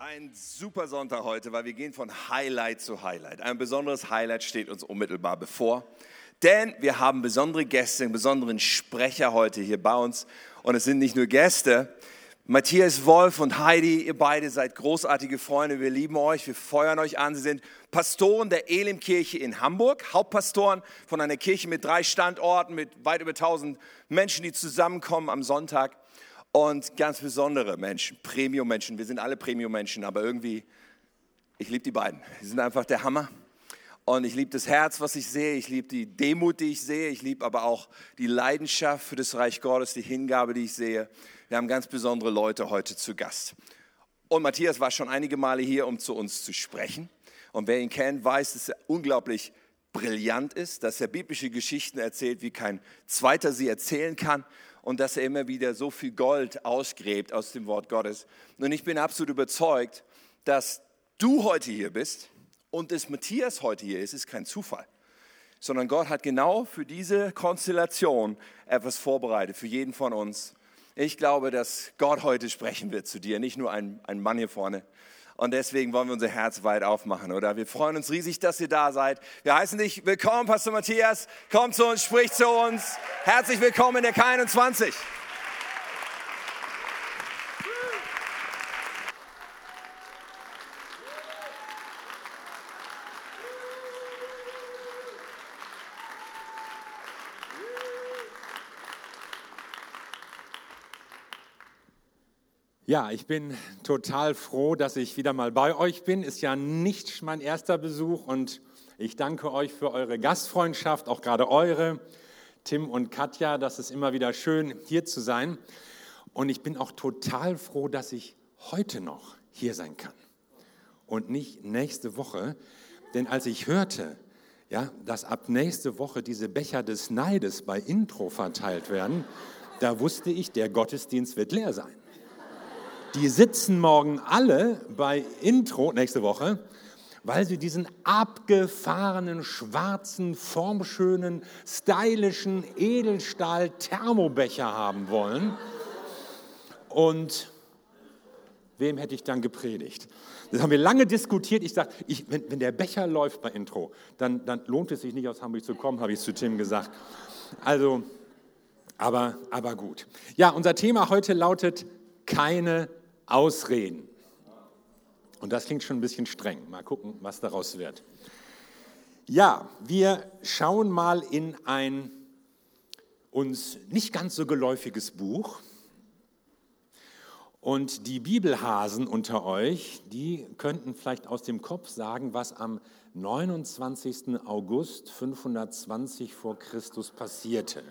Ein super Sonntag heute, weil wir gehen von Highlight zu Highlight. Ein besonderes Highlight steht uns unmittelbar bevor, denn wir haben besondere Gäste, einen besonderen Sprecher heute hier bei uns. Und es sind nicht nur Gäste. Matthias Wolf und Heidi, ihr beide seid großartige Freunde. Wir lieben euch, wir feuern euch an. Sie sind Pastoren der Elimkirche in Hamburg, Hauptpastoren von einer Kirche mit drei Standorten, mit weit über 1000 Menschen, die zusammenkommen am Sonntag und ganz besondere Menschen, Premium-Menschen. Wir sind alle Premium-Menschen, aber irgendwie, ich liebe die beiden. Die sind einfach der Hammer. Und ich liebe das Herz, was ich sehe. Ich liebe die Demut, die ich sehe. Ich liebe aber auch die Leidenschaft für das Reich Gottes, die Hingabe, die ich sehe. Wir haben ganz besondere Leute heute zu Gast. Und Matthias war schon einige Male hier, um zu uns zu sprechen. Und wer ihn kennt, weiß, dass er unglaublich brillant ist, dass er biblische Geschichten erzählt, wie kein zweiter sie erzählen kann und dass er immer wieder so viel Gold ausgräbt aus dem Wort Gottes. Und ich bin absolut überzeugt, dass du heute hier bist und dass Matthias heute hier ist, ist kein Zufall, sondern Gott hat genau für diese Konstellation etwas vorbereitet, für jeden von uns. Ich glaube, dass Gott heute sprechen wird zu dir, nicht nur ein, ein Mann hier vorne, und deswegen wollen wir unser Herz weit aufmachen, oder? Wir freuen uns riesig, dass ihr da seid. Wir heißen dich willkommen, Pastor Matthias. Komm zu uns, sprich zu uns. Herzlich willkommen in der K21. Ja, ich bin total froh, dass ich wieder mal bei euch bin. Ist ja nicht mein erster Besuch und ich danke euch für eure Gastfreundschaft, auch gerade eure, Tim und Katja. Das ist immer wieder schön, hier zu sein. Und ich bin auch total froh, dass ich heute noch hier sein kann und nicht nächste Woche. Denn als ich hörte, ja, dass ab nächste Woche diese Becher des Neides bei Intro verteilt werden, da wusste ich, der Gottesdienst wird leer sein. Die sitzen morgen alle bei Intro nächste Woche, weil sie diesen abgefahrenen, schwarzen, formschönen, stylischen Edelstahl-Thermobecher haben wollen. Und wem hätte ich dann gepredigt? Das haben wir lange diskutiert. Ich sage, wenn, wenn, der Becher läuft bei Intro, dann, dann lohnt es sich nicht, aus Hamburg zu kommen, habe ich zu Tim gesagt. Also, aber, aber gut. Ja, unser Thema heute lautet keine Ausreden. Und das klingt schon ein bisschen streng. Mal gucken, was daraus wird. Ja, wir schauen mal in ein uns nicht ganz so geläufiges Buch. Und die Bibelhasen unter euch, die könnten vielleicht aus dem Kopf sagen, was am 29. August 520 vor Christus passierte.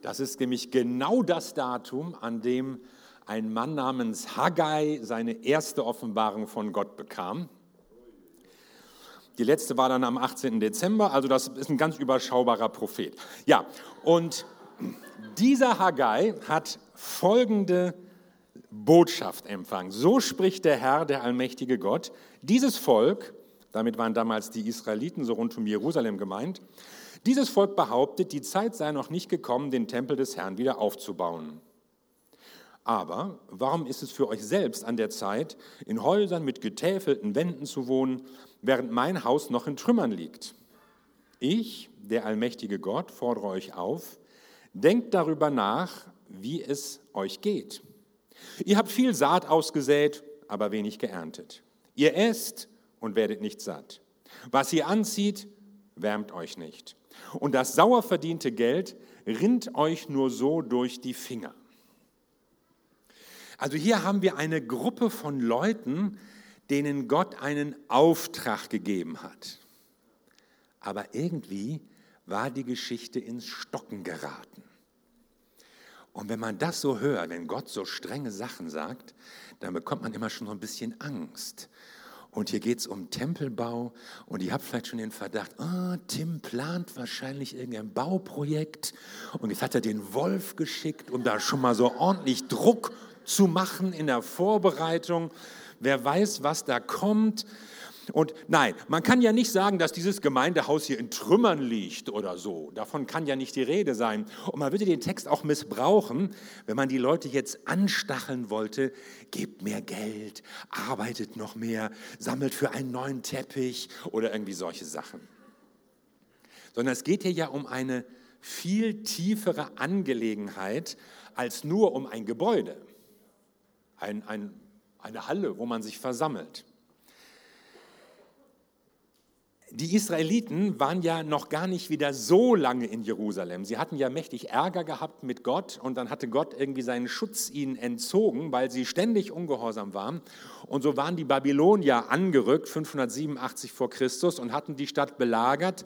Das ist nämlich genau das Datum, an dem ein Mann namens Haggai seine erste Offenbarung von Gott bekam. Die letzte war dann am 18. Dezember, also das ist ein ganz überschaubarer Prophet. Ja, und dieser Haggai hat folgende Botschaft empfangen. So spricht der Herr, der allmächtige Gott. Dieses Volk, damit waren damals die Israeliten so rund um Jerusalem gemeint, dieses Volk behauptet, die Zeit sei noch nicht gekommen, den Tempel des Herrn wieder aufzubauen. Aber warum ist es für euch selbst an der Zeit, in Häusern mit getäfelten Wänden zu wohnen, während mein Haus noch in Trümmern liegt? Ich, der allmächtige Gott, fordere euch auf, denkt darüber nach, wie es euch geht. Ihr habt viel Saat ausgesät, aber wenig geerntet. Ihr esst und werdet nicht satt. Was ihr anzieht, wärmt euch nicht. Und das sauer verdiente Geld rinnt euch nur so durch die Finger. Also hier haben wir eine Gruppe von Leuten, denen Gott einen Auftrag gegeben hat. Aber irgendwie war die Geschichte ins Stocken geraten. Und wenn man das so hört, wenn Gott so strenge Sachen sagt, dann bekommt man immer schon so ein bisschen Angst. Und hier geht es um Tempelbau und ihr habt vielleicht schon den Verdacht, oh, Tim plant wahrscheinlich irgendein Bauprojekt und jetzt hat er den Wolf geschickt, um da schon mal so ordentlich Druck zu machen in der Vorbereitung. Wer weiß, was da kommt. Und nein, man kann ja nicht sagen, dass dieses Gemeindehaus hier in Trümmern liegt oder so. Davon kann ja nicht die Rede sein. Und man würde den Text auch missbrauchen, wenn man die Leute jetzt anstacheln wollte, gebt mehr Geld, arbeitet noch mehr, sammelt für einen neuen Teppich oder irgendwie solche Sachen. Sondern es geht hier ja um eine viel tiefere Angelegenheit als nur um ein Gebäude, ein, ein, eine Halle, wo man sich versammelt. Die Israeliten waren ja noch gar nicht wieder so lange in Jerusalem. Sie hatten ja mächtig Ärger gehabt mit Gott und dann hatte Gott irgendwie seinen Schutz ihnen entzogen, weil sie ständig ungehorsam waren. Und so waren die Babylonier angerückt, 587 vor Christus, und hatten die Stadt belagert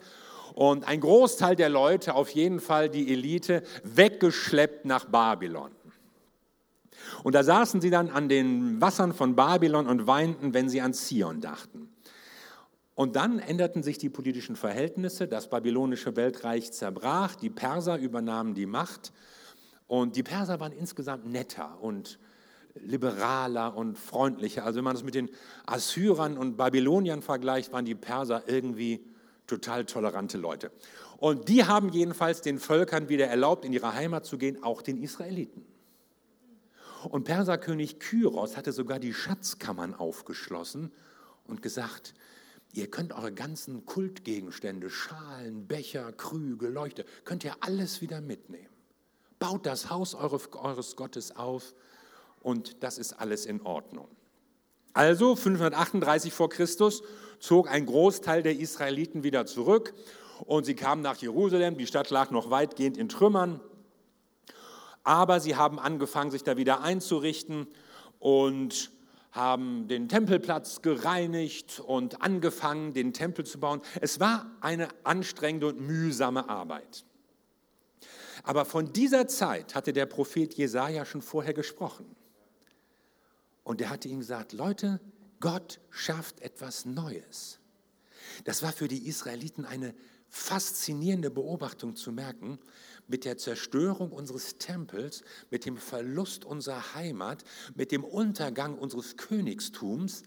und ein Großteil der Leute, auf jeden Fall die Elite, weggeschleppt nach Babylon. Und da saßen sie dann an den Wassern von Babylon und weinten, wenn sie an Zion dachten. Und dann änderten sich die politischen Verhältnisse, das babylonische Weltreich zerbrach, die Perser übernahmen die Macht und die Perser waren insgesamt netter und liberaler und freundlicher. Also wenn man das mit den Assyrern und Babyloniern vergleicht, waren die Perser irgendwie total tolerante Leute. Und die haben jedenfalls den Völkern wieder erlaubt, in ihre Heimat zu gehen, auch den Israeliten. Und Perserkönig Kyros hatte sogar die Schatzkammern aufgeschlossen und gesagt, Ihr könnt eure ganzen Kultgegenstände, Schalen, Becher, Krüge, Leuchte, könnt ihr alles wieder mitnehmen. Baut das Haus eures Gottes auf und das ist alles in Ordnung. Also 538 vor Christus zog ein Großteil der Israeliten wieder zurück und sie kamen nach Jerusalem. Die Stadt lag noch weitgehend in Trümmern, aber sie haben angefangen, sich da wieder einzurichten und haben den Tempelplatz gereinigt und angefangen, den Tempel zu bauen. Es war eine anstrengende und mühsame Arbeit. Aber von dieser Zeit hatte der Prophet Jesaja schon vorher gesprochen. Und er hatte ihnen gesagt: Leute, Gott schafft etwas Neues. Das war für die Israeliten eine faszinierende Beobachtung zu merken, mit der Zerstörung unseres Tempels, mit dem Verlust unserer Heimat, mit dem Untergang unseres Königstums,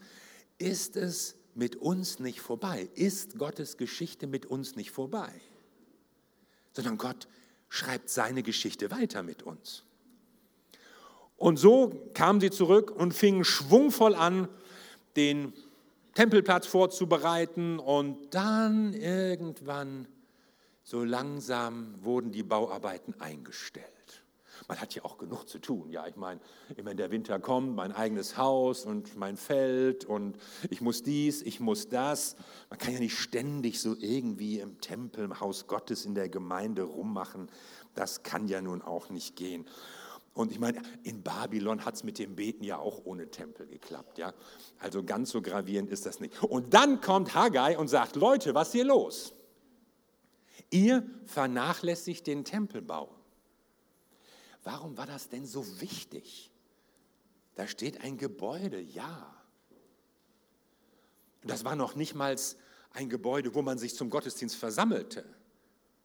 ist es mit uns nicht vorbei, ist Gottes Geschichte mit uns nicht vorbei, sondern Gott schreibt seine Geschichte weiter mit uns. Und so kamen sie zurück und fingen schwungvoll an, den Tempelplatz vorzubereiten und dann irgendwann so langsam wurden die Bauarbeiten eingestellt. Man hat ja auch genug zu tun. Ja, ich meine, immer der Winter kommt, mein eigenes Haus und mein Feld und ich muss dies, ich muss das. Man kann ja nicht ständig so irgendwie im Tempel, im Haus Gottes, in der Gemeinde rummachen. Das kann ja nun auch nicht gehen. Und ich meine, in Babylon hat es mit dem Beten ja auch ohne Tempel geklappt. Ja? Also ganz so gravierend ist das nicht. Und dann kommt Haggai und sagt, Leute, was ist hier los? Ihr vernachlässigt den Tempelbau. Warum war das denn so wichtig? Da steht ein Gebäude, ja. Das war noch nicht mal ein Gebäude, wo man sich zum Gottesdienst versammelte.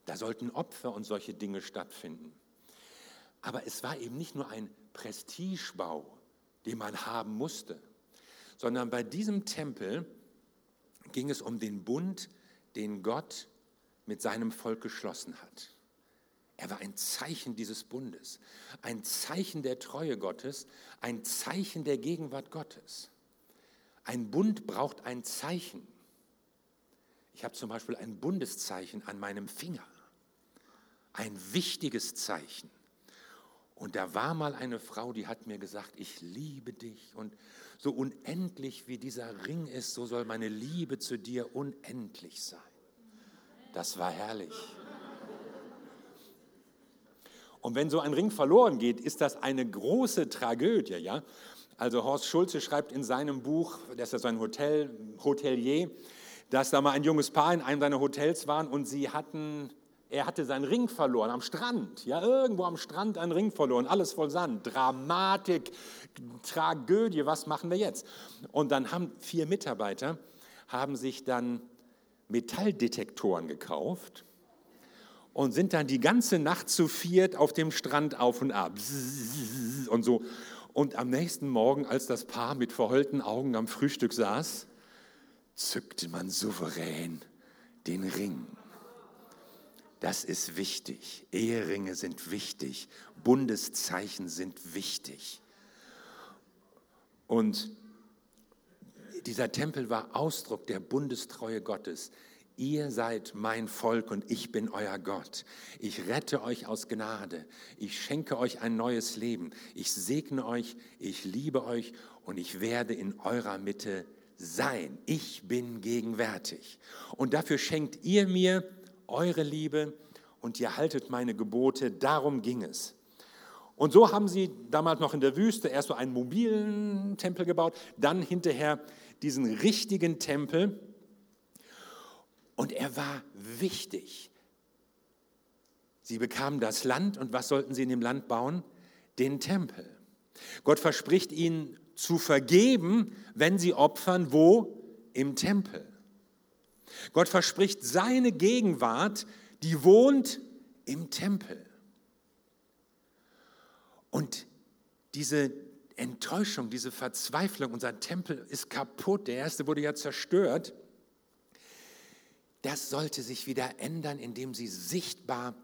Da sollten Opfer und solche Dinge stattfinden. Aber es war eben nicht nur ein Prestigebau, den man haben musste, sondern bei diesem Tempel ging es um den Bund, den Gott mit seinem Volk geschlossen hat. Er war ein Zeichen dieses Bundes, ein Zeichen der Treue Gottes, ein Zeichen der Gegenwart Gottes. Ein Bund braucht ein Zeichen. Ich habe zum Beispiel ein Bundeszeichen an meinem Finger, ein wichtiges Zeichen. Und da war mal eine Frau, die hat mir gesagt, ich liebe dich. Und so unendlich wie dieser Ring ist, so soll meine Liebe zu dir unendlich sein. Das war herrlich. Und wenn so ein Ring verloren geht, ist das eine große Tragödie, ja? Also Horst Schulze schreibt in seinem Buch, das ist so ein Hotel, Hotelier, dass da mal ein junges Paar in einem seiner Hotels waren und sie hatten, er hatte seinen Ring verloren am Strand, ja, irgendwo am Strand einen Ring verloren, alles voll Sand, Dramatik, Tragödie, was machen wir jetzt? Und dann haben vier Mitarbeiter, haben sich dann Metalldetektoren gekauft und sind dann die ganze Nacht zu viert auf dem Strand auf und ab und so. Und am nächsten Morgen, als das Paar mit verheulten Augen am Frühstück saß, zückte man souverän den Ring. Das ist wichtig. Eheringe sind wichtig. Bundeszeichen sind wichtig. Und dieser Tempel war Ausdruck der Bundestreue Gottes. Ihr seid mein Volk und ich bin euer Gott. Ich rette euch aus Gnade. Ich schenke euch ein neues Leben. Ich segne euch, ich liebe euch und ich werde in eurer Mitte sein. Ich bin gegenwärtig. Und dafür schenkt ihr mir eure Liebe und ihr haltet meine Gebote. Darum ging es. Und so haben sie damals noch in der Wüste erst so einen mobilen Tempel gebaut, dann hinterher diesen richtigen Tempel. Und er war wichtig. Sie bekamen das Land und was sollten sie in dem Land bauen? Den Tempel. Gott verspricht ihnen zu vergeben, wenn sie opfern, wo? Im Tempel. Gott verspricht seine Gegenwart, die wohnt im Tempel. Und diese Enttäuschung, diese Verzweiflung, unser Tempel ist kaputt, der erste wurde ja zerstört, das sollte sich wieder ändern, indem sie sichtbar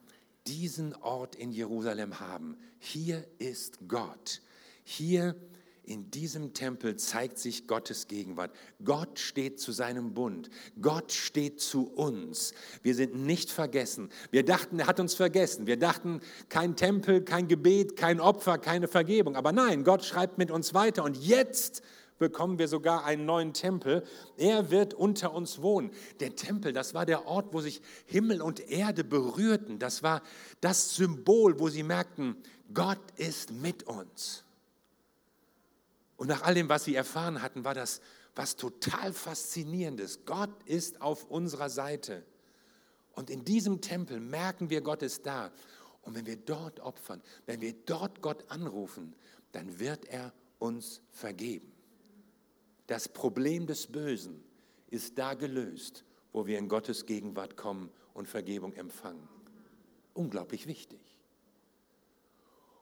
diesen Ort in Jerusalem haben. Hier ist Gott. Hier ist in diesem Tempel zeigt sich Gottes Gegenwart. Gott steht zu seinem Bund. Gott steht zu uns. Wir sind nicht vergessen. Wir dachten, er hat uns vergessen. Wir dachten, kein Tempel, kein Gebet, kein Opfer, keine Vergebung. Aber nein, Gott schreibt mit uns weiter. Und jetzt bekommen wir sogar einen neuen Tempel. Er wird unter uns wohnen. Der Tempel, das war der Ort, wo sich Himmel und Erde berührten. Das war das Symbol, wo sie merkten, Gott ist mit uns. Und nach all dem, was sie erfahren hatten, war das was total Faszinierendes. Gott ist auf unserer Seite. Und in diesem Tempel merken wir, Gott ist da. Und wenn wir dort opfern, wenn wir dort Gott anrufen, dann wird er uns vergeben. Das Problem des Bösen ist da gelöst, wo wir in Gottes Gegenwart kommen und Vergebung empfangen. Unglaublich wichtig.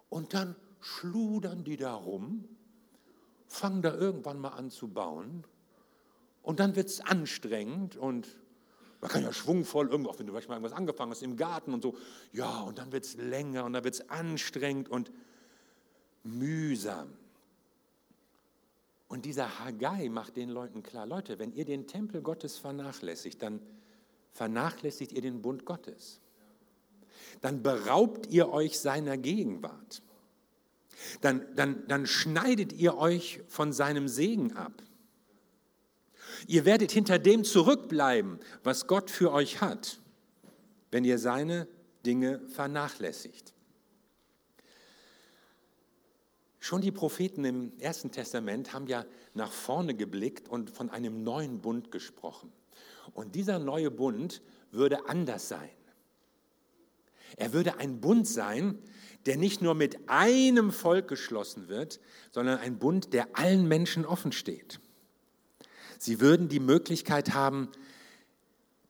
Und dann schludern die da rum fangen da irgendwann mal an zu bauen und dann wird es anstrengend und man kann ja schwungvoll irgendwo, auch wenn du manchmal irgendwas angefangen hast im Garten und so, ja, und dann wird es länger und dann wird es anstrengend und mühsam. Und dieser Haggai macht den Leuten klar, Leute, wenn ihr den Tempel Gottes vernachlässigt, dann vernachlässigt ihr den Bund Gottes. Dann beraubt ihr euch seiner Gegenwart dann, dann, dann schneidet ihr euch von seinem Segen ab. Ihr werdet hinter dem zurückbleiben, was Gott für euch hat, wenn ihr seine Dinge vernachlässigt. Schon die Propheten im Ersten Testament haben ja nach vorne geblickt und von einem neuen Bund gesprochen. Und dieser neue Bund würde anders sein. Er würde ein Bund sein, der nicht nur mit einem Volk geschlossen wird, sondern ein Bund, der allen Menschen offen steht. Sie würden die Möglichkeit haben,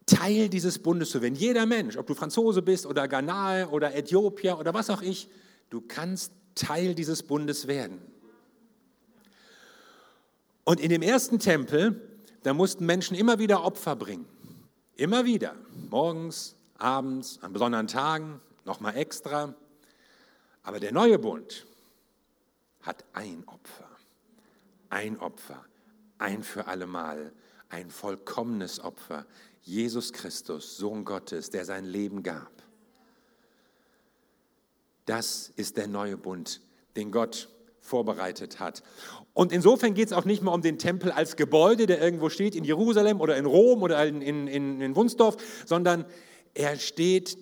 Teil dieses Bundes zu werden. Jeder Mensch, ob du Franzose bist oder Ghanaer oder Äthiopier oder was auch ich, du kannst Teil dieses Bundes werden. Und in dem ersten Tempel, da mussten Menschen immer wieder Opfer bringen. Immer wieder. Morgens, abends, an besonderen Tagen, nochmal extra. Aber der neue Bund hat ein Opfer, ein Opfer, ein für allemal, ein vollkommenes Opfer. Jesus Christus, Sohn Gottes, der sein Leben gab. Das ist der neue Bund, den Gott vorbereitet hat. Und insofern geht es auch nicht mehr um den Tempel als Gebäude, der irgendwo steht in Jerusalem oder in Rom oder in, in, in Wunsdorf, sondern er steht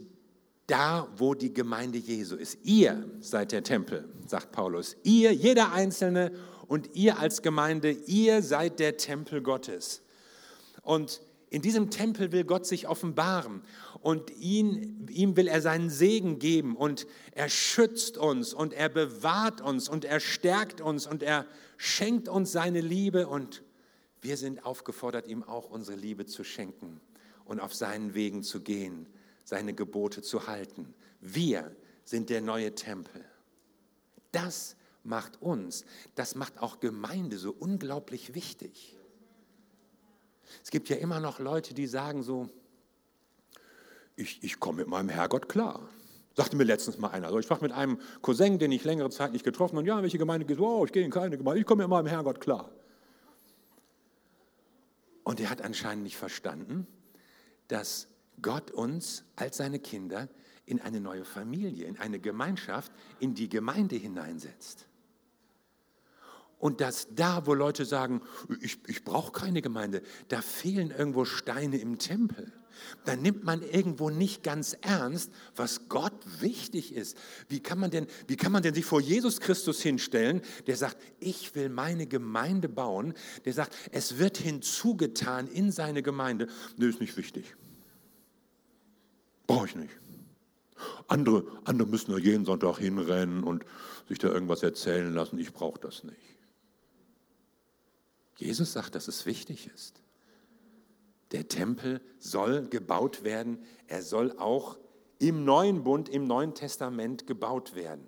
da, wo die Gemeinde Jesu ist. Ihr seid der Tempel, sagt Paulus. Ihr, jeder Einzelne und ihr als Gemeinde, ihr seid der Tempel Gottes. Und in diesem Tempel will Gott sich offenbaren und ihn, ihm will er seinen Segen geben und er schützt uns und er bewahrt uns und er stärkt uns und er schenkt uns seine Liebe und wir sind aufgefordert, ihm auch unsere Liebe zu schenken und auf seinen Wegen zu gehen seine Gebote zu halten. Wir sind der neue Tempel. Das macht uns, das macht auch Gemeinde so unglaublich wichtig. Es gibt ja immer noch Leute, die sagen so, ich, ich komme mit meinem Herrgott klar. Sagte mir letztens mal einer. Also ich sprach mit einem Cousin, den ich längere Zeit nicht getroffen habe. Und ja, welche Gemeinde geht? Oh, ich gehe in keine Gemeinde. Ich komme mit meinem Herrgott klar. Und er hat anscheinend nicht verstanden, dass Gott uns als seine Kinder in eine neue Familie, in eine Gemeinschaft, in die Gemeinde hineinsetzt. Und dass da, wo Leute sagen, ich, ich brauche keine Gemeinde, da fehlen irgendwo Steine im Tempel. Da nimmt man irgendwo nicht ganz ernst, was Gott wichtig ist. Wie kann man denn, wie kann man denn sich vor Jesus Christus hinstellen, der sagt, ich will meine Gemeinde bauen, der sagt, es wird hinzugetan in seine Gemeinde. Nö, ist nicht wichtig. Brauche ich nicht. Andere, andere müssen da jeden Sonntag hinrennen und sich da irgendwas erzählen lassen. Ich brauche das nicht. Jesus sagt, dass es wichtig ist. Der Tempel soll gebaut werden. Er soll auch im neuen Bund, im neuen Testament gebaut werden.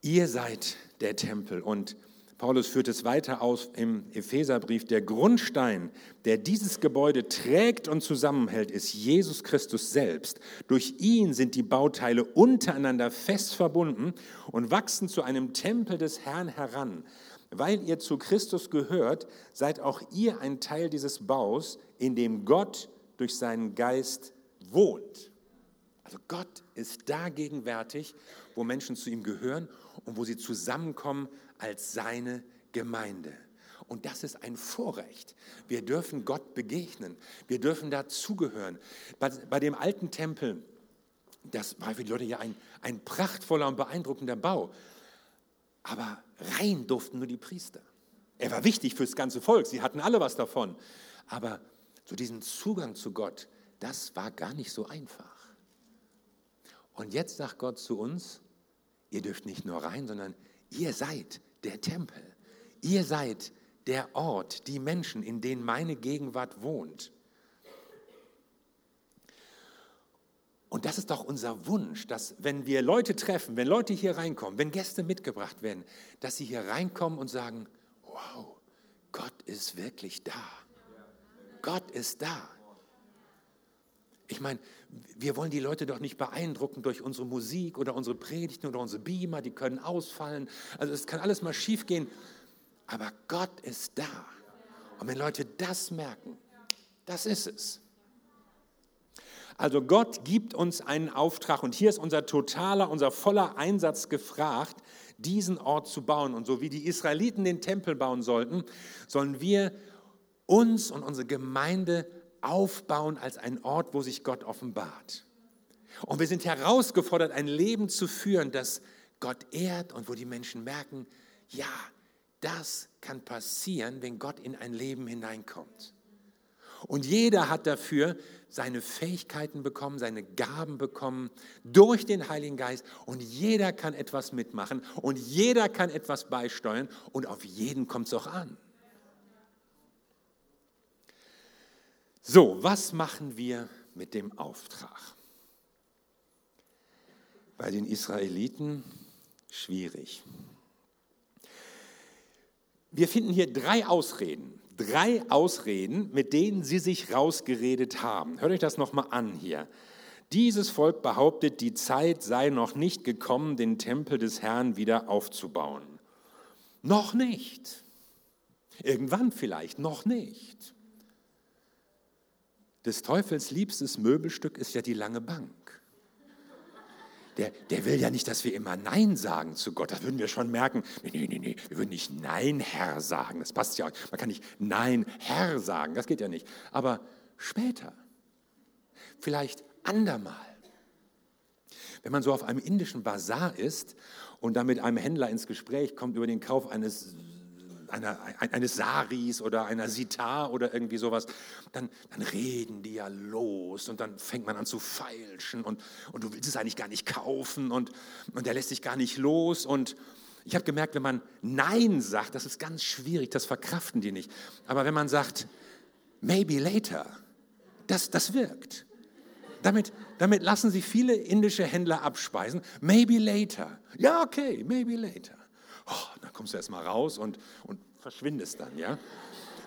Ihr seid der Tempel und Paulus führt es weiter aus im Epheserbrief. Der Grundstein, der dieses Gebäude trägt und zusammenhält, ist Jesus Christus selbst. Durch ihn sind die Bauteile untereinander fest verbunden und wachsen zu einem Tempel des Herrn heran. Weil ihr zu Christus gehört, seid auch ihr ein Teil dieses Baus, in dem Gott durch seinen Geist wohnt. Also Gott ist da gegenwärtig, wo Menschen zu ihm gehören und wo sie zusammenkommen als seine Gemeinde. Und das ist ein Vorrecht. Wir dürfen Gott begegnen. Wir dürfen dazugehören. Bei, bei dem alten Tempel, das war für die Leute ja ein, ein prachtvoller und beeindruckender Bau. Aber rein durften nur die Priester. Er war wichtig fürs ganze Volk, sie hatten alle was davon. Aber so diesen Zugang zu Gott, das war gar nicht so einfach. Und jetzt sagt Gott zu uns, ihr dürft nicht nur rein, sondern ihr seid der Tempel. Ihr seid der Ort, die Menschen, in denen meine Gegenwart wohnt. Und das ist doch unser Wunsch, dass wenn wir Leute treffen, wenn Leute hier reinkommen, wenn Gäste mitgebracht werden, dass sie hier reinkommen und sagen, wow, Gott ist wirklich da. Gott ist da. Ich meine, wir wollen die Leute doch nicht beeindrucken durch unsere Musik oder unsere Predigten oder unsere Beamer, die können ausfallen. Also es kann alles mal schief gehen. Aber Gott ist da. Und wenn Leute das merken, das ist es. Also Gott gibt uns einen Auftrag und hier ist unser totaler, unser voller Einsatz gefragt, diesen Ort zu bauen. Und so wie die Israeliten den Tempel bauen sollten, sollen wir uns und unsere Gemeinde aufbauen als ein Ort, wo sich Gott offenbart. Und wir sind herausgefordert, ein Leben zu führen, das Gott ehrt und wo die Menschen merken, ja, das kann passieren, wenn Gott in ein Leben hineinkommt. Und jeder hat dafür seine Fähigkeiten bekommen, seine Gaben bekommen durch den Heiligen Geist. Und jeder kann etwas mitmachen und jeder kann etwas beisteuern und auf jeden kommt es auch an. So, was machen wir mit dem Auftrag? Bei den Israeliten schwierig. Wir finden hier drei Ausreden drei Ausreden, mit denen sie sich rausgeredet haben. Hört euch das nochmal an hier. Dieses Volk behauptet, die Zeit sei noch nicht gekommen, den Tempel des Herrn wieder aufzubauen. Noch nicht. Irgendwann vielleicht, noch nicht. Des Teufels liebstes Möbelstück ist ja die lange Bank der, der will ja nicht, dass wir immer Nein sagen zu Gott. Das würden wir schon merken. Nee, nee, nee, nee, wir würden nicht Nein, Herr sagen. Das passt ja. auch. Man kann nicht Nein, Herr sagen. Das geht ja nicht. Aber später, vielleicht andermal. Wenn man so auf einem indischen Bazar ist und dann mit einem Händler ins Gespräch kommt über den Kauf eines einer, eines Saris oder einer Sitar oder irgendwie sowas, dann, dann reden die ja los und dann fängt man an zu feilschen und, und du willst es eigentlich gar nicht kaufen und, und der lässt sich gar nicht los und ich habe gemerkt, wenn man Nein sagt, das ist ganz schwierig, das verkraften die nicht. Aber wenn man sagt, maybe later, das, das wirkt. Damit, damit lassen sich viele indische Händler abspeisen. Maybe later. Ja, okay, maybe later oh, dann kommst du erst mal raus und, und verschwindest dann, ja.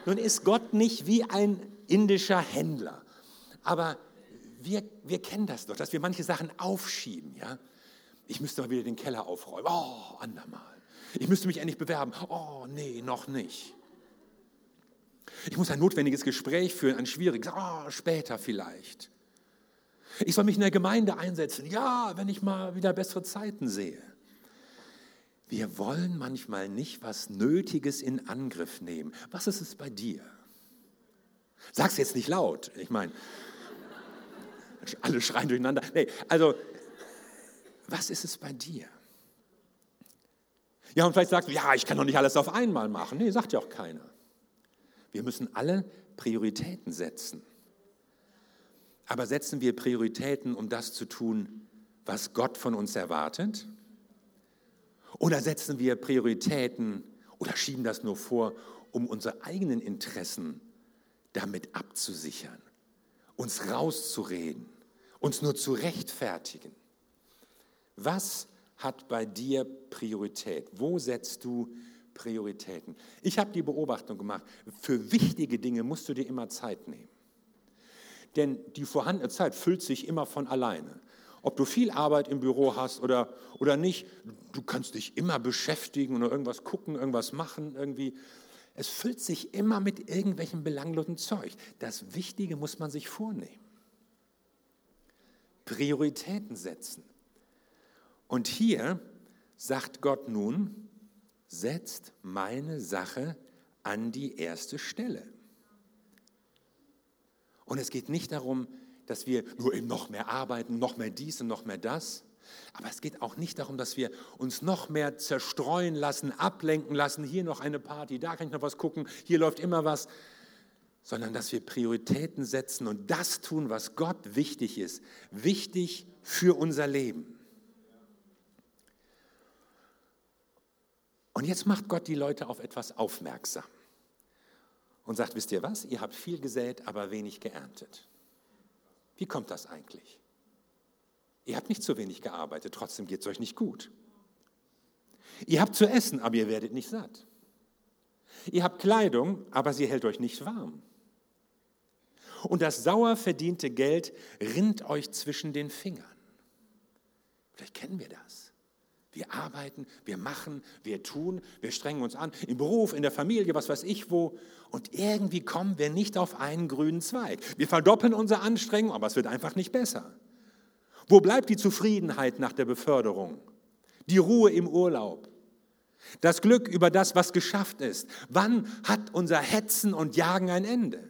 Nun ist Gott nicht wie ein indischer Händler. Aber wir, wir kennen das doch, dass wir manche Sachen aufschieben. Ja? Ich müsste mal wieder den Keller aufräumen. Oh, andermal. Ich müsste mich endlich bewerben. Oh, nee, noch nicht. Ich muss ein notwendiges Gespräch führen, ein schwieriges. Oh, später vielleicht. Ich soll mich in der Gemeinde einsetzen. Ja, wenn ich mal wieder bessere Zeiten sehe. Wir wollen manchmal nicht was Nötiges in Angriff nehmen. Was ist es bei dir? Sag's jetzt nicht laut. Ich meine, alle schreien durcheinander. Nee, also, was ist es bei dir? Ja, und vielleicht sagst du, ja, ich kann doch nicht alles auf einmal machen. Nee, sagt ja auch keiner. Wir müssen alle Prioritäten setzen. Aber setzen wir Prioritäten, um das zu tun, was Gott von uns erwartet? Oder setzen wir Prioritäten oder schieben das nur vor, um unsere eigenen Interessen damit abzusichern, uns rauszureden, uns nur zu rechtfertigen? Was hat bei dir Priorität? Wo setzt du Prioritäten? Ich habe die Beobachtung gemacht, für wichtige Dinge musst du dir immer Zeit nehmen. Denn die vorhandene Zeit füllt sich immer von alleine. Ob du viel Arbeit im Büro hast oder, oder nicht, du kannst dich immer beschäftigen oder irgendwas gucken, irgendwas machen, irgendwie. Es füllt sich immer mit irgendwelchem belanglosen Zeug. Das Wichtige muss man sich vornehmen. Prioritäten setzen. Und hier sagt Gott nun, setzt meine Sache an die erste Stelle. Und es geht nicht darum, dass wir nur eben noch mehr arbeiten, noch mehr dies und noch mehr das. Aber es geht auch nicht darum, dass wir uns noch mehr zerstreuen lassen, ablenken lassen. Hier noch eine Party, da kann ich noch was gucken, hier läuft immer was. Sondern dass wir Prioritäten setzen und das tun, was Gott wichtig ist. Wichtig für unser Leben. Und jetzt macht Gott die Leute auf etwas aufmerksam und sagt, wisst ihr was, ihr habt viel gesät, aber wenig geerntet. Wie kommt das eigentlich? Ihr habt nicht zu wenig gearbeitet, trotzdem geht es euch nicht gut. Ihr habt zu essen, aber ihr werdet nicht satt. Ihr habt Kleidung, aber sie hält euch nicht warm. Und das sauer verdiente Geld rinnt euch zwischen den Fingern. Vielleicht kennen wir das. Wir arbeiten, wir machen, wir tun, wir strengen uns an, im Beruf, in der Familie, was weiß ich wo. Und irgendwie kommen wir nicht auf einen grünen Zweig. Wir verdoppeln unsere Anstrengung, aber es wird einfach nicht besser. Wo bleibt die Zufriedenheit nach der Beförderung? Die Ruhe im Urlaub? Das Glück über das, was geschafft ist? Wann hat unser Hetzen und Jagen ein Ende?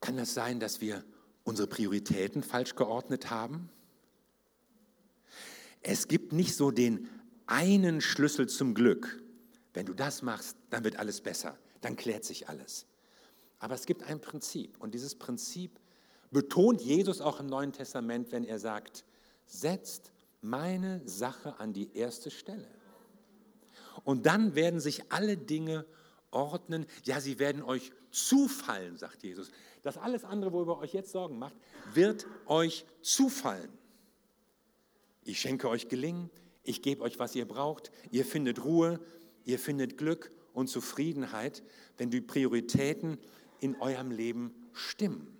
Kann das sein, dass wir unsere Prioritäten falsch geordnet haben? Es gibt nicht so den einen Schlüssel zum Glück. Wenn du das machst, dann wird alles besser, dann klärt sich alles. Aber es gibt ein Prinzip und dieses Prinzip betont Jesus auch im Neuen Testament, wenn er sagt, setzt meine Sache an die erste Stelle. Und dann werden sich alle Dinge ordnen, ja, sie werden euch zufallen, sagt Jesus. Das alles andere, worüber euch jetzt Sorgen macht, wird euch zufallen. Ich schenke euch Gelingen, ich gebe euch, was ihr braucht, ihr findet Ruhe, ihr findet Glück und Zufriedenheit, wenn die Prioritäten in eurem Leben stimmen.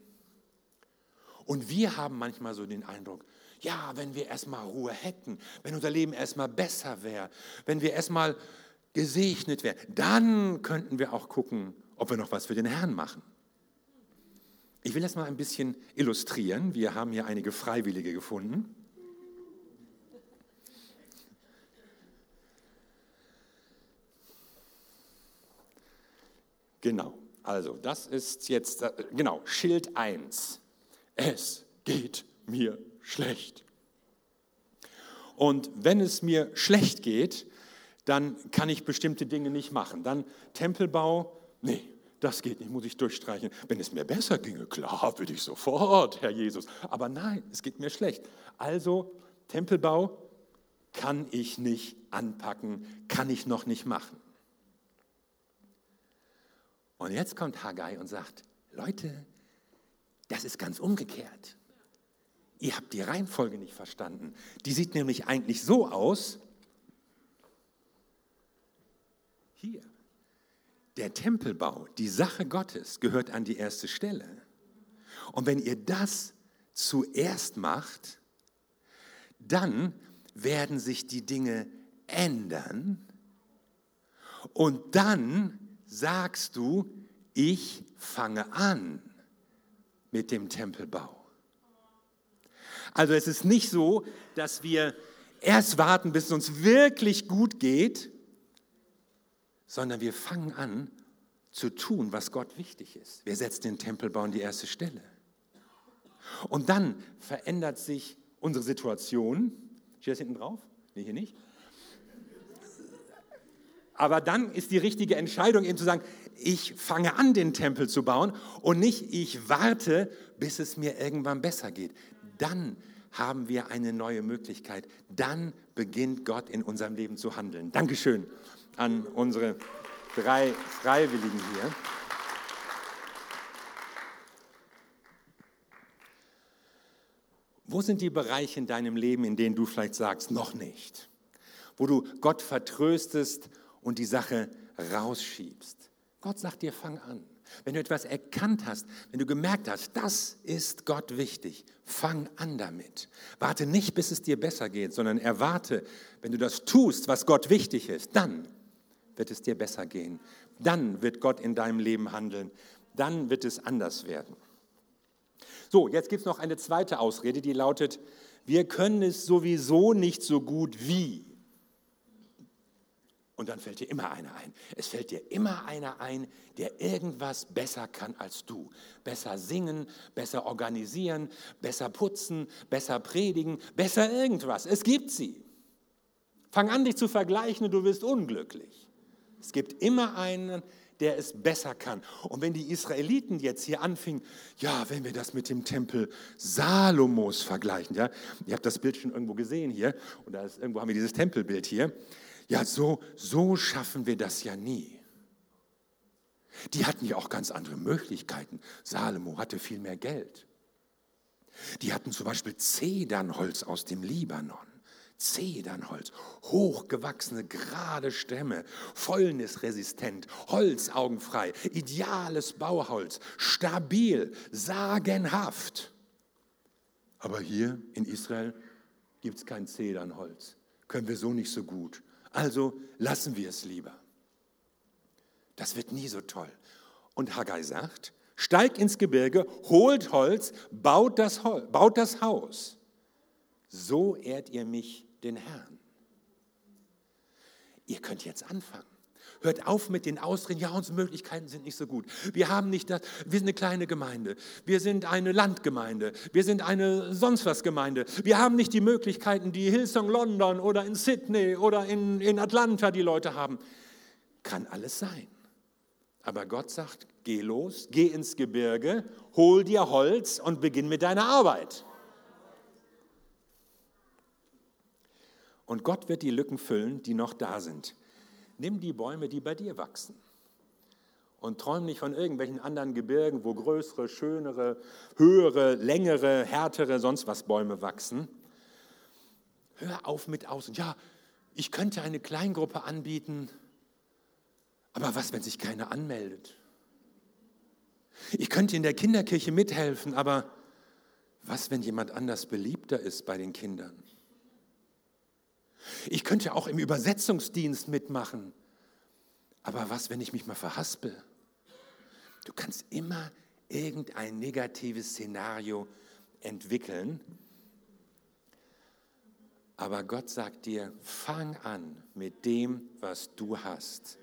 Und wir haben manchmal so den Eindruck, ja, wenn wir erstmal Ruhe hätten, wenn unser Leben erstmal besser wäre, wenn wir erstmal gesegnet wären, dann könnten wir auch gucken, ob wir noch was für den Herrn machen. Ich will das mal ein bisschen illustrieren. Wir haben hier einige Freiwillige gefunden. Genau, also das ist jetzt, äh, genau, Schild 1. Es geht mir schlecht. Und wenn es mir schlecht geht, dann kann ich bestimmte Dinge nicht machen. Dann Tempelbau, nee, das geht nicht, muss ich durchstreichen. Wenn es mir besser ginge, klar, würde ich sofort, Herr Jesus. Aber nein, es geht mir schlecht. Also Tempelbau kann ich nicht anpacken, kann ich noch nicht machen. Und jetzt kommt Haggai und sagt, Leute, das ist ganz umgekehrt. Ihr habt die Reihenfolge nicht verstanden. Die sieht nämlich eigentlich so aus. hier, der Tempelbau, die Sache Gottes gehört an die erste Stelle. Und wenn ihr das zuerst macht, dann werden sich die Dinge ändern und dann sagst du, ich fange an mit dem Tempelbau. Also es ist nicht so, dass wir erst warten, bis es uns wirklich gut geht, sondern wir fangen an zu tun, was Gott wichtig ist. Wir setzen den Tempelbau an die erste Stelle. Und dann verändert sich unsere Situation. Steht das hinten drauf? Nee, hier nicht. Aber dann ist die richtige Entscheidung eben zu sagen, ich fange an, den Tempel zu bauen und nicht ich warte, bis es mir irgendwann besser geht. Dann haben wir eine neue Möglichkeit. Dann beginnt Gott in unserem Leben zu handeln. Dankeschön an unsere drei Freiwilligen hier. Wo sind die Bereiche in deinem Leben, in denen du vielleicht sagst, noch nicht? Wo du Gott vertröstest und die Sache rausschiebst. Gott sagt dir, fang an. Wenn du etwas erkannt hast, wenn du gemerkt hast, das ist Gott wichtig, fang an damit. Warte nicht, bis es dir besser geht, sondern erwarte, wenn du das tust, was Gott wichtig ist, dann wird es dir besser gehen. Dann wird Gott in deinem Leben handeln. Dann wird es anders werden. So, jetzt gibt es noch eine zweite Ausrede, die lautet, wir können es sowieso nicht so gut wie. Und dann fällt dir immer einer ein. Es fällt dir immer einer ein, der irgendwas besser kann als du. Besser singen, besser organisieren, besser putzen, besser predigen, besser irgendwas. Es gibt sie. Fang an, dich zu vergleichen und du wirst unglücklich. Es gibt immer einen, der es besser kann. Und wenn die Israeliten jetzt hier anfingen, ja, wenn wir das mit dem Tempel Salomos vergleichen, ja, ihr habt das Bild schon irgendwo gesehen hier, und da ist, irgendwo haben wir dieses Tempelbild hier, ja, so, so schaffen wir das ja nie. Die hatten ja auch ganz andere Möglichkeiten. Salomo hatte viel mehr Geld. Die hatten zum Beispiel Zedernholz aus dem Libanon. Zedernholz, hochgewachsene, gerade Stämme, fäulnisresistent, holzaugenfrei, ideales Bauholz, stabil, sagenhaft. Aber hier in Israel gibt es kein Zedernholz. Können wir so nicht so gut. Also lassen wir es lieber. Das wird nie so toll. Und Haggai sagt, steigt ins Gebirge, holt Holz, baut das, Hol baut das Haus. So ehrt ihr mich, den Herrn. Ihr könnt jetzt anfangen. Hört auf mit den Ausreden, ja, unsere Möglichkeiten sind nicht so gut. Wir haben nicht das, wir sind eine kleine Gemeinde, wir sind eine Landgemeinde, wir sind eine sonst was Gemeinde. Wir haben nicht die Möglichkeiten, die Hillsong London oder in Sydney oder in, in Atlanta die Leute haben. Kann alles sein. Aber Gott sagt, geh los, geh ins Gebirge, hol dir Holz und beginn mit deiner Arbeit. Und Gott wird die Lücken füllen, die noch da sind. Nimm die Bäume, die bei dir wachsen. Und träum nicht von irgendwelchen anderen Gebirgen, wo größere, schönere, höhere, längere, härtere, sonst was Bäume wachsen. Hör auf mit aus. Ja, ich könnte eine Kleingruppe anbieten, aber was, wenn sich keiner anmeldet? Ich könnte in der Kinderkirche mithelfen, aber was, wenn jemand anders beliebter ist bei den Kindern? Ich könnte auch im Übersetzungsdienst mitmachen. Aber was, wenn ich mich mal verhaspel? Du kannst immer irgendein negatives Szenario entwickeln. Aber Gott sagt dir, fang an mit dem, was du hast.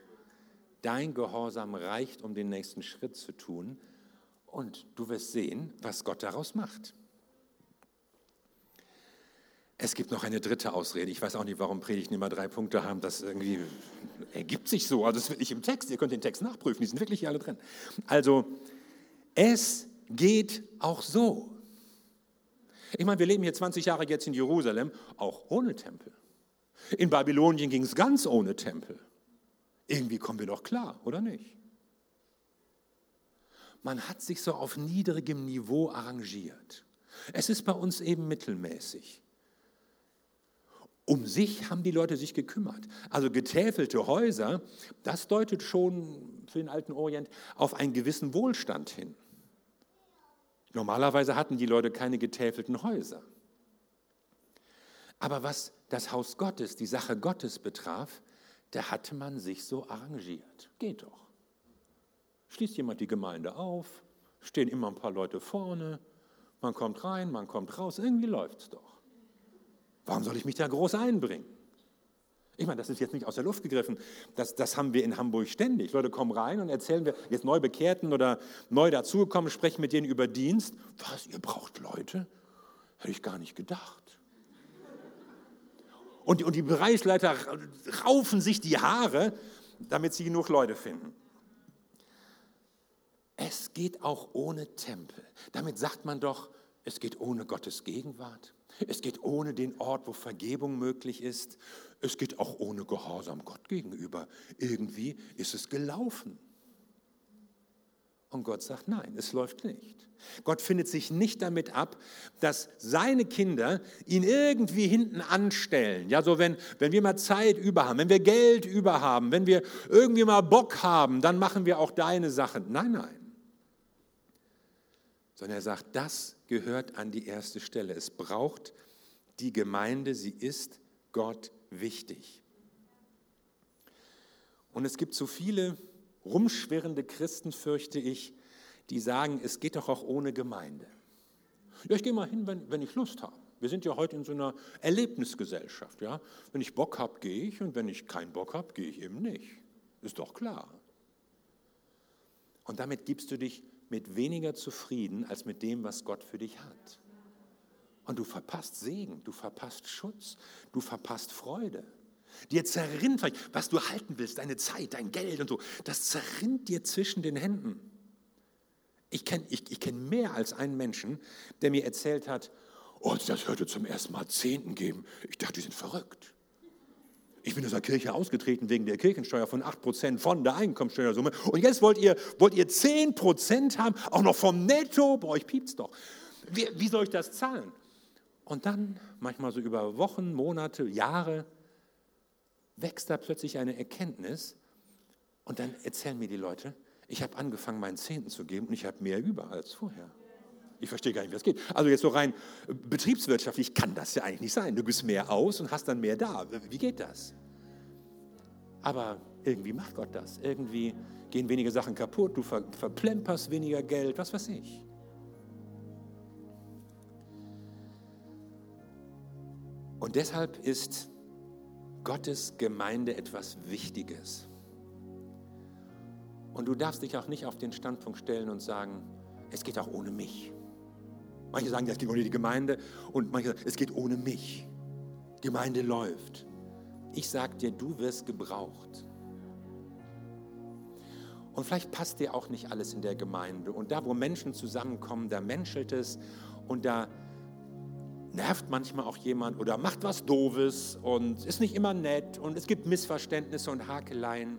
Dein Gehorsam reicht, um den nächsten Schritt zu tun. Und du wirst sehen, was Gott daraus macht. Es gibt noch eine dritte Ausrede. Ich weiß auch nicht, warum Predigten immer drei Punkte haben. Das irgendwie ergibt sich so. Also, das ist wirklich im Text. Ihr könnt den Text nachprüfen. Die sind wirklich hier alle drin. Also, es geht auch so. Ich meine, wir leben hier 20 Jahre jetzt in Jerusalem, auch ohne Tempel. In Babylonien ging es ganz ohne Tempel. Irgendwie kommen wir doch klar, oder nicht? Man hat sich so auf niedrigem Niveau arrangiert. Es ist bei uns eben mittelmäßig. Um sich haben die Leute sich gekümmert. Also getäfelte Häuser, das deutet schon für den alten Orient auf einen gewissen Wohlstand hin. Normalerweise hatten die Leute keine getäfelten Häuser. Aber was das Haus Gottes, die Sache Gottes betraf, da hatte man sich so arrangiert. Geht doch. Schließt jemand die Gemeinde auf, stehen immer ein paar Leute vorne, man kommt rein, man kommt raus, irgendwie läuft es doch. Warum soll ich mich da groß einbringen? Ich meine, das ist jetzt nicht aus der Luft gegriffen. Das, das haben wir in Hamburg ständig. Leute kommen rein und erzählen wir jetzt neu Bekehrten oder neu dazugekommen, sprechen mit denen über Dienst. Was, ihr braucht Leute? Hätte ich gar nicht gedacht. Und und die Bereichsleiter raufen sich die Haare, damit sie genug Leute finden. Es geht auch ohne Tempel. Damit sagt man doch, es geht ohne Gottes Gegenwart. Es geht ohne den Ort, wo Vergebung möglich ist. Es geht auch ohne Gehorsam Gott gegenüber. Irgendwie ist es gelaufen. Und Gott sagt, nein, es läuft nicht. Gott findet sich nicht damit ab, dass seine Kinder ihn irgendwie hinten anstellen. Ja, so wenn, wenn wir mal Zeit über haben, wenn wir Geld über haben, wenn wir irgendwie mal Bock haben, dann machen wir auch deine Sachen. Nein, nein. Sondern er sagt, das gehört an die erste Stelle. Es braucht die Gemeinde, sie ist Gott wichtig. Und es gibt so viele rumschwirrende Christen, fürchte ich, die sagen, es geht doch auch ohne Gemeinde. Ja, ich gehe mal hin, wenn, wenn ich Lust habe. Wir sind ja heute in so einer Erlebnisgesellschaft. Ja? Wenn ich Bock habe, gehe ich und wenn ich keinen Bock habe, gehe ich eben nicht. Ist doch klar. Und damit gibst du dich mit weniger zufrieden als mit dem, was Gott für dich hat. Und du verpasst Segen, du verpasst Schutz, du verpasst Freude. Dir zerrinnt was du halten willst, deine Zeit, dein Geld und so, das zerrinnt dir zwischen den Händen. Ich kenne ich, ich kenn mehr als einen Menschen, der mir erzählt hat, oh, das hörte zum ersten Mal Zehnten geben. Ich dachte, die sind verrückt. Ich bin aus der Kirche ausgetreten wegen der Kirchensteuer von 8% von der Einkommensteuersumme. Und jetzt wollt ihr, wollt ihr 10% haben, auch noch vom Netto? Bei euch piept's doch. Wie, wie soll ich das zahlen? Und dann, manchmal so über Wochen, Monate, Jahre, wächst da plötzlich eine Erkenntnis. Und dann erzählen mir die Leute, ich habe angefangen, meinen Zehnten zu geben und ich habe mehr über als vorher. Ich verstehe gar nicht, wie das geht. Also jetzt so rein äh, betriebswirtschaftlich kann das ja eigentlich nicht sein. Du gibst mehr aus und hast dann mehr da. Wie geht das? Aber irgendwie macht Gott das. Irgendwie gehen weniger Sachen kaputt, du ver verplemperst weniger Geld, was weiß ich. Und deshalb ist Gottes Gemeinde etwas Wichtiges. Und du darfst dich auch nicht auf den Standpunkt stellen und sagen, es geht auch ohne mich. Manche sagen, es geht ohne die Gemeinde und manche sagen, es geht ohne mich. Gemeinde läuft. Ich sage dir, du wirst gebraucht. Und vielleicht passt dir auch nicht alles in der Gemeinde. Und da, wo Menschen zusammenkommen, da menschelt es und da nervt manchmal auch jemand oder macht was Doofes und ist nicht immer nett und es gibt Missverständnisse und Hakeleien.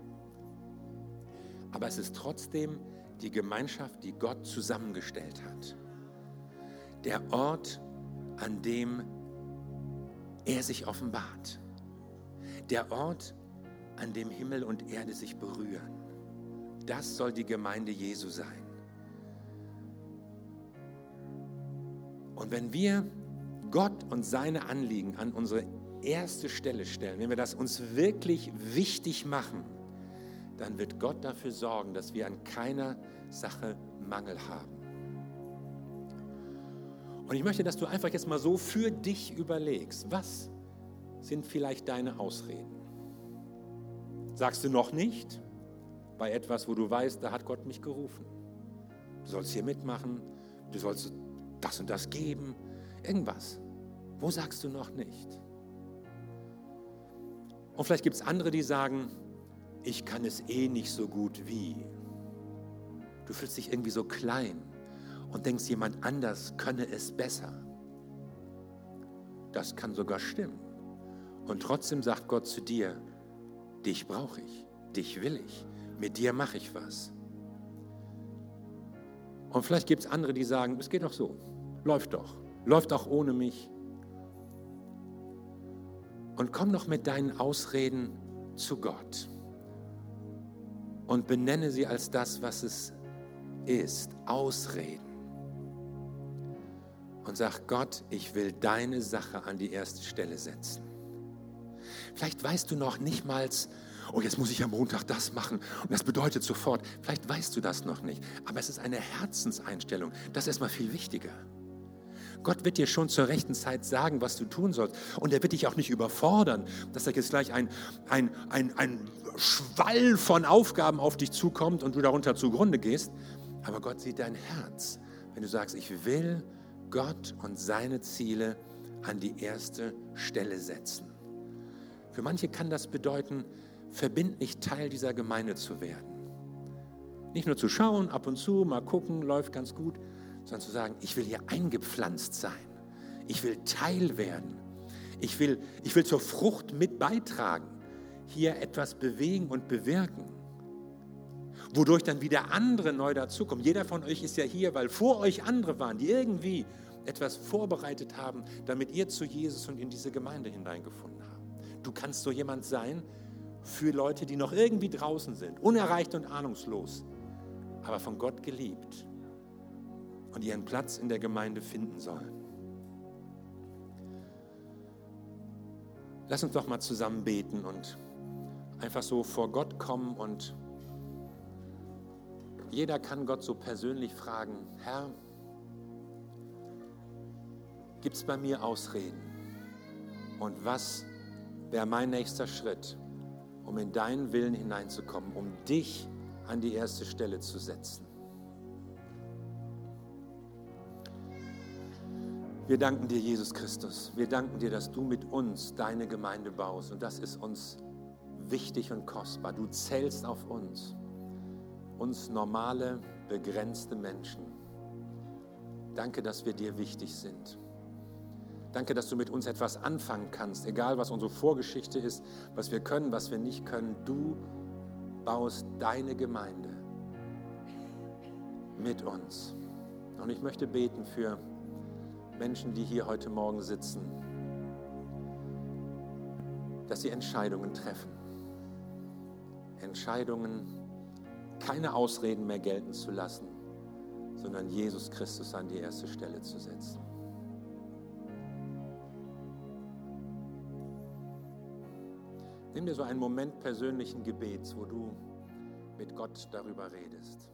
Aber es ist trotzdem die Gemeinschaft, die Gott zusammengestellt hat der Ort, an dem er sich offenbart. Der Ort, an dem Himmel und Erde sich berühren. Das soll die Gemeinde Jesu sein. Und wenn wir Gott und seine Anliegen an unsere erste Stelle stellen, wenn wir das uns wirklich wichtig machen, dann wird Gott dafür sorgen, dass wir an keiner Sache Mangel haben. Und ich möchte, dass du einfach jetzt mal so für dich überlegst, was sind vielleicht deine Ausreden? Sagst du noch nicht bei etwas, wo du weißt, da hat Gott mich gerufen? Du sollst hier mitmachen, du sollst das und das geben, irgendwas. Wo sagst du noch nicht? Und vielleicht gibt es andere, die sagen, ich kann es eh nicht so gut wie. Du fühlst dich irgendwie so klein und denkst, jemand anders könne es besser. Das kann sogar stimmen. Und trotzdem sagt Gott zu dir, dich brauche ich, dich will ich, mit dir mache ich was. Und vielleicht gibt es andere, die sagen, es geht doch so, läuft doch, läuft auch ohne mich. Und komm noch mit deinen Ausreden zu Gott und benenne sie als das, was es ist, Ausreden. Und sag Gott, ich will deine Sache an die erste Stelle setzen. Vielleicht weißt du noch nicht mal, oh, jetzt muss ich am Montag das machen und das bedeutet sofort. Vielleicht weißt du das noch nicht, aber es ist eine Herzenseinstellung. Das ist erstmal viel wichtiger. Gott wird dir schon zur rechten Zeit sagen, was du tun sollst. Und er wird dich auch nicht überfordern, dass da jetzt gleich ein, ein, ein, ein Schwall von Aufgaben auf dich zukommt und du darunter zugrunde gehst. Aber Gott sieht dein Herz. Wenn du sagst, ich will Gott und seine Ziele an die erste Stelle setzen. Für manche kann das bedeuten, verbindlich Teil dieser Gemeinde zu werden. Nicht nur zu schauen, ab und zu, mal gucken, läuft ganz gut, sondern zu sagen, ich will hier eingepflanzt sein. Ich will Teil werden. Ich will, ich will zur Frucht mit beitragen. Hier etwas bewegen und bewirken. Wodurch dann wieder andere neu dazukommen. Jeder von euch ist ja hier, weil vor euch andere waren, die irgendwie etwas vorbereitet haben, damit ihr zu Jesus und in diese Gemeinde hineingefunden habt. Du kannst so jemand sein für Leute, die noch irgendwie draußen sind, unerreicht und ahnungslos, aber von Gott geliebt und ihren Platz in der Gemeinde finden sollen. Lass uns doch mal zusammen beten und einfach so vor Gott kommen und jeder kann Gott so persönlich fragen, Herr, gibt es bei mir Ausreden? Und was wäre mein nächster Schritt, um in deinen Willen hineinzukommen, um dich an die erste Stelle zu setzen? Wir danken dir, Jesus Christus. Wir danken dir, dass du mit uns deine Gemeinde baust. Und das ist uns wichtig und kostbar. Du zählst auf uns, uns normale, begrenzte Menschen. Danke, dass wir dir wichtig sind. Danke, dass du mit uns etwas anfangen kannst, egal was unsere Vorgeschichte ist, was wir können, was wir nicht können. Du baust deine Gemeinde mit uns. Und ich möchte beten für Menschen, die hier heute Morgen sitzen, dass sie Entscheidungen treffen. Entscheidungen, keine Ausreden mehr gelten zu lassen, sondern Jesus Christus an die erste Stelle zu setzen. Nimm dir so einen Moment persönlichen Gebets, wo du mit Gott darüber redest.